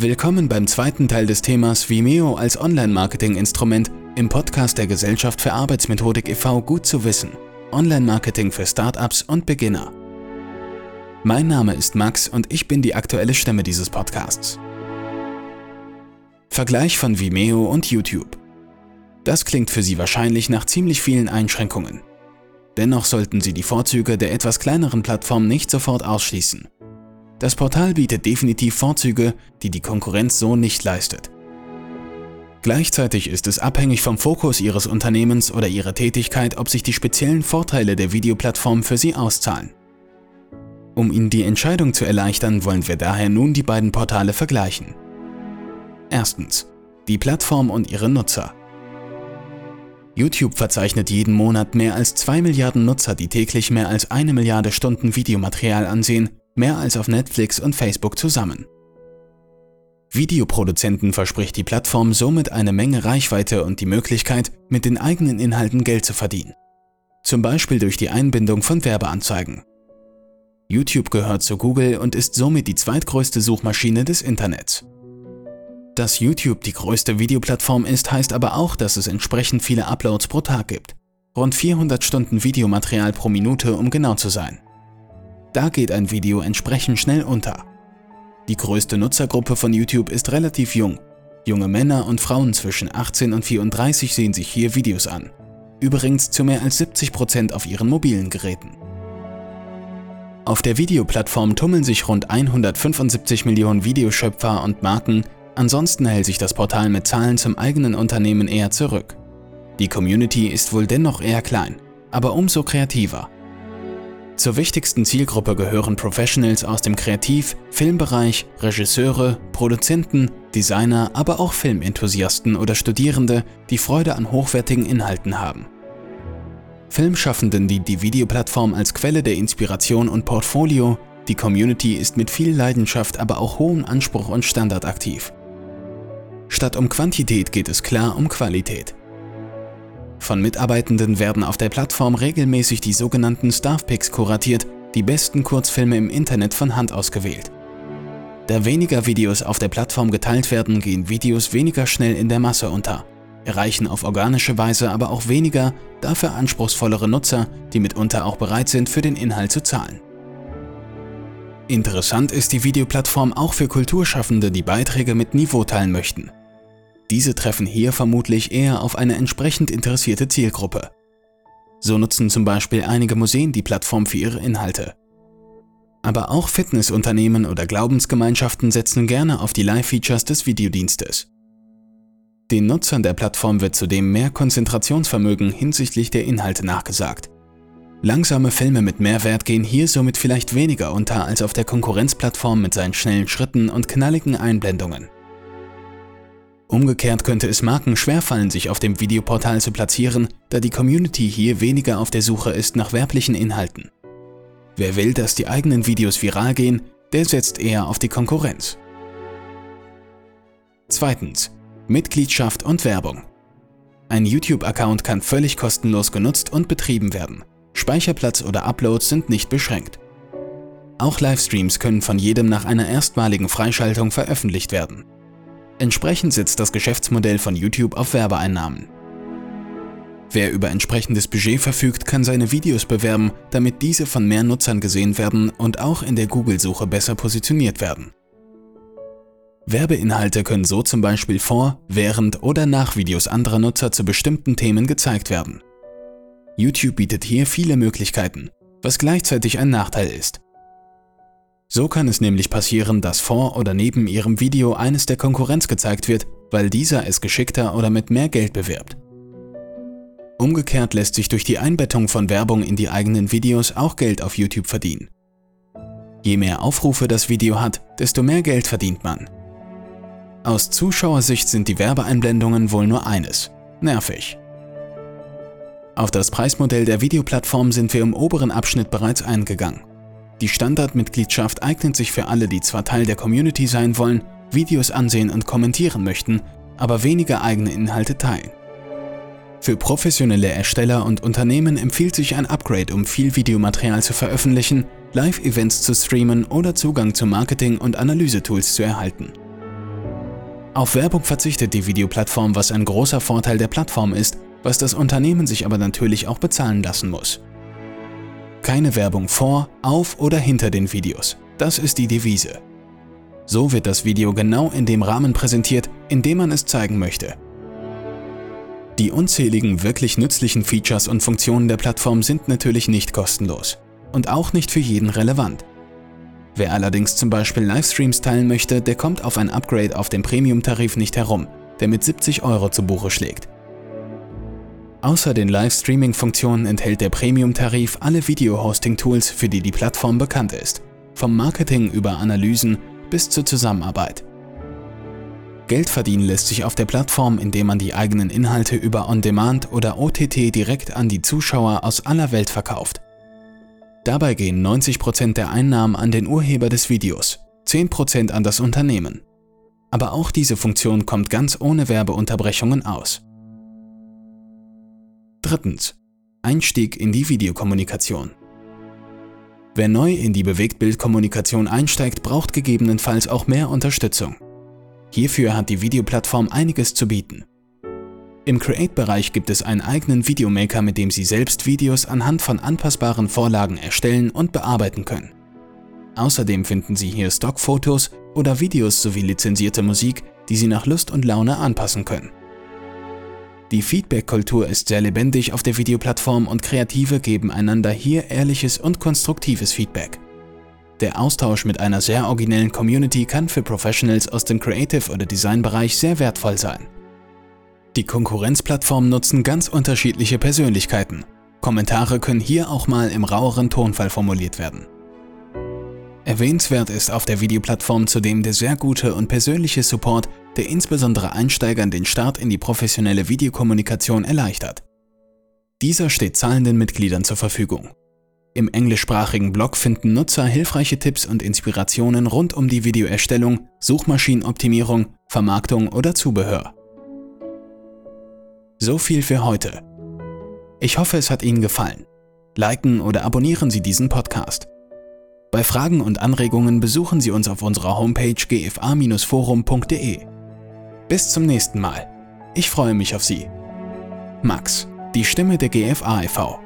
Willkommen beim zweiten Teil des Themas Vimeo als Online-Marketing-Instrument im Podcast der Gesellschaft für Arbeitsmethodik e.V. Gut zu wissen. Online-Marketing für Startups und Beginner. Mein Name ist Max und ich bin die aktuelle Stimme dieses Podcasts. Vergleich von Vimeo und YouTube. Das klingt für Sie wahrscheinlich nach ziemlich vielen Einschränkungen. Dennoch sollten Sie die Vorzüge der etwas kleineren Plattform nicht sofort ausschließen. Das Portal bietet definitiv Vorzüge, die die Konkurrenz so nicht leistet. Gleichzeitig ist es abhängig vom Fokus Ihres Unternehmens oder Ihrer Tätigkeit, ob sich die speziellen Vorteile der Videoplattform für Sie auszahlen. Um Ihnen die Entscheidung zu erleichtern, wollen wir daher nun die beiden Portale vergleichen. Erstens. Die Plattform und ihre Nutzer. YouTube verzeichnet jeden Monat mehr als 2 Milliarden Nutzer, die täglich mehr als eine Milliarde Stunden Videomaterial ansehen, mehr als auf Netflix und Facebook zusammen. Videoproduzenten verspricht die Plattform somit eine Menge Reichweite und die Möglichkeit, mit den eigenen Inhalten Geld zu verdienen. Zum Beispiel durch die Einbindung von Werbeanzeigen. YouTube gehört zu Google und ist somit die zweitgrößte Suchmaschine des Internets. Dass YouTube die größte Videoplattform ist, heißt aber auch, dass es entsprechend viele Uploads pro Tag gibt. Rund 400 Stunden Videomaterial pro Minute, um genau zu sein. Da geht ein Video entsprechend schnell unter. Die größte Nutzergruppe von YouTube ist relativ jung. Junge Männer und Frauen zwischen 18 und 34 sehen sich hier Videos an. Übrigens zu mehr als 70 Prozent auf ihren mobilen Geräten. Auf der Videoplattform tummeln sich rund 175 Millionen Videoschöpfer und Marken, ansonsten hält sich das Portal mit Zahlen zum eigenen Unternehmen eher zurück. Die Community ist wohl dennoch eher klein, aber umso kreativer. Zur wichtigsten Zielgruppe gehören Professionals aus dem Kreativ-, Filmbereich, Regisseure, Produzenten, Designer, aber auch Filmenthusiasten oder Studierende, die Freude an hochwertigen Inhalten haben. Filmschaffenden dient die Videoplattform als Quelle der Inspiration und Portfolio, die Community ist mit viel Leidenschaft, aber auch hohem Anspruch und Standard aktiv. Statt um Quantität geht es klar um Qualität. Von Mitarbeitenden werden auf der Plattform regelmäßig die sogenannten Staff-Picks kuratiert, die besten Kurzfilme im Internet von Hand ausgewählt. Da weniger Videos auf der Plattform geteilt werden, gehen Videos weniger schnell in der Masse unter, erreichen auf organische Weise aber auch weniger, dafür anspruchsvollere Nutzer, die mitunter auch bereit sind, für den Inhalt zu zahlen. Interessant ist die Videoplattform auch für Kulturschaffende, die Beiträge mit Niveau teilen möchten. Diese treffen hier vermutlich eher auf eine entsprechend interessierte Zielgruppe. So nutzen zum Beispiel einige Museen die Plattform für ihre Inhalte. Aber auch Fitnessunternehmen oder Glaubensgemeinschaften setzen gerne auf die Live-Features des Videodienstes. Den Nutzern der Plattform wird zudem mehr Konzentrationsvermögen hinsichtlich der Inhalte nachgesagt. Langsame Filme mit Mehrwert gehen hier somit vielleicht weniger unter als auf der Konkurrenzplattform mit seinen schnellen Schritten und knalligen Einblendungen. Umgekehrt könnte es Marken schwerfallen, sich auf dem Videoportal zu platzieren, da die Community hier weniger auf der Suche ist nach werblichen Inhalten. Wer will, dass die eigenen Videos viral gehen, der setzt eher auf die Konkurrenz. Zweitens. Mitgliedschaft und Werbung. Ein YouTube-Account kann völlig kostenlos genutzt und betrieben werden. Speicherplatz oder Uploads sind nicht beschränkt. Auch Livestreams können von jedem nach einer erstmaligen Freischaltung veröffentlicht werden. Entsprechend setzt das Geschäftsmodell von YouTube auf Werbeeinnahmen. Wer über entsprechendes Budget verfügt, kann seine Videos bewerben, damit diese von mehr Nutzern gesehen werden und auch in der Google-Suche besser positioniert werden. Werbeinhalte können so zum Beispiel vor, während oder nach Videos anderer Nutzer zu bestimmten Themen gezeigt werden. YouTube bietet hier viele Möglichkeiten, was gleichzeitig ein Nachteil ist. So kann es nämlich passieren, dass vor oder neben Ihrem Video eines der Konkurrenz gezeigt wird, weil dieser es geschickter oder mit mehr Geld bewirbt. Umgekehrt lässt sich durch die Einbettung von Werbung in die eigenen Videos auch Geld auf YouTube verdienen. Je mehr Aufrufe das Video hat, desto mehr Geld verdient man. Aus Zuschauersicht sind die Werbeeinblendungen wohl nur eines, nervig. Auf das Preismodell der Videoplattform sind wir im oberen Abschnitt bereits eingegangen. Die Standardmitgliedschaft eignet sich für alle, die zwar Teil der Community sein wollen, Videos ansehen und kommentieren möchten, aber weniger eigene Inhalte teilen. Für professionelle Ersteller und Unternehmen empfiehlt sich ein Upgrade, um viel Videomaterial zu veröffentlichen, Live-Events zu streamen oder Zugang zu Marketing- und Analysetools zu erhalten. Auf Werbung verzichtet die Videoplattform, was ein großer Vorteil der Plattform ist, was das Unternehmen sich aber natürlich auch bezahlen lassen muss. Keine Werbung vor, auf oder hinter den Videos. Das ist die Devise. So wird das Video genau in dem Rahmen präsentiert, in dem man es zeigen möchte. Die unzähligen wirklich nützlichen Features und Funktionen der Plattform sind natürlich nicht kostenlos und auch nicht für jeden relevant. Wer allerdings zum Beispiel Livestreams teilen möchte, der kommt auf ein Upgrade auf dem Premium-Tarif nicht herum, der mit 70 Euro zu Buche schlägt. Außer den Livestreaming-Funktionen enthält der Premium-Tarif alle Video-Hosting-Tools, für die die Plattform bekannt ist, vom Marketing über Analysen bis zur Zusammenarbeit. Geld verdienen lässt sich auf der Plattform, indem man die eigenen Inhalte über On-Demand oder OTT direkt an die Zuschauer aus aller Welt verkauft. Dabei gehen 90% der Einnahmen an den Urheber des Videos, 10% an das Unternehmen. Aber auch diese Funktion kommt ganz ohne Werbeunterbrechungen aus. Drittens. Einstieg in die Videokommunikation. Wer neu in die Bewegtbildkommunikation einsteigt, braucht gegebenenfalls auch mehr Unterstützung. Hierfür hat die Videoplattform einiges zu bieten. Im Create-Bereich gibt es einen eigenen Videomaker, mit dem Sie selbst Videos anhand von anpassbaren Vorlagen erstellen und bearbeiten können. Außerdem finden Sie hier Stockfotos oder Videos sowie lizenzierte Musik, die Sie nach Lust und Laune anpassen können. Die Feedback-Kultur ist sehr lebendig auf der Videoplattform und Kreative geben einander hier ehrliches und konstruktives Feedback. Der Austausch mit einer sehr originellen Community kann für Professionals aus dem Creative- oder Design-Bereich sehr wertvoll sein. Die Konkurrenzplattformen nutzen ganz unterschiedliche Persönlichkeiten. Kommentare können hier auch mal im raueren Tonfall formuliert werden. Erwähnenswert ist auf der Videoplattform zudem der sehr gute und persönliche Support, der insbesondere Einsteigern den Start in die professionelle Videokommunikation erleichtert. Dieser steht zahlenden Mitgliedern zur Verfügung. Im englischsprachigen Blog finden Nutzer hilfreiche Tipps und Inspirationen rund um die Videoerstellung, Suchmaschinenoptimierung, Vermarktung oder Zubehör. So viel für heute. Ich hoffe, es hat Ihnen gefallen. Liken oder abonnieren Sie diesen Podcast. Bei Fragen und Anregungen besuchen Sie uns auf unserer Homepage gfa-forum.de. Bis zum nächsten Mal. Ich freue mich auf Sie. Max, die Stimme der GFA e.V.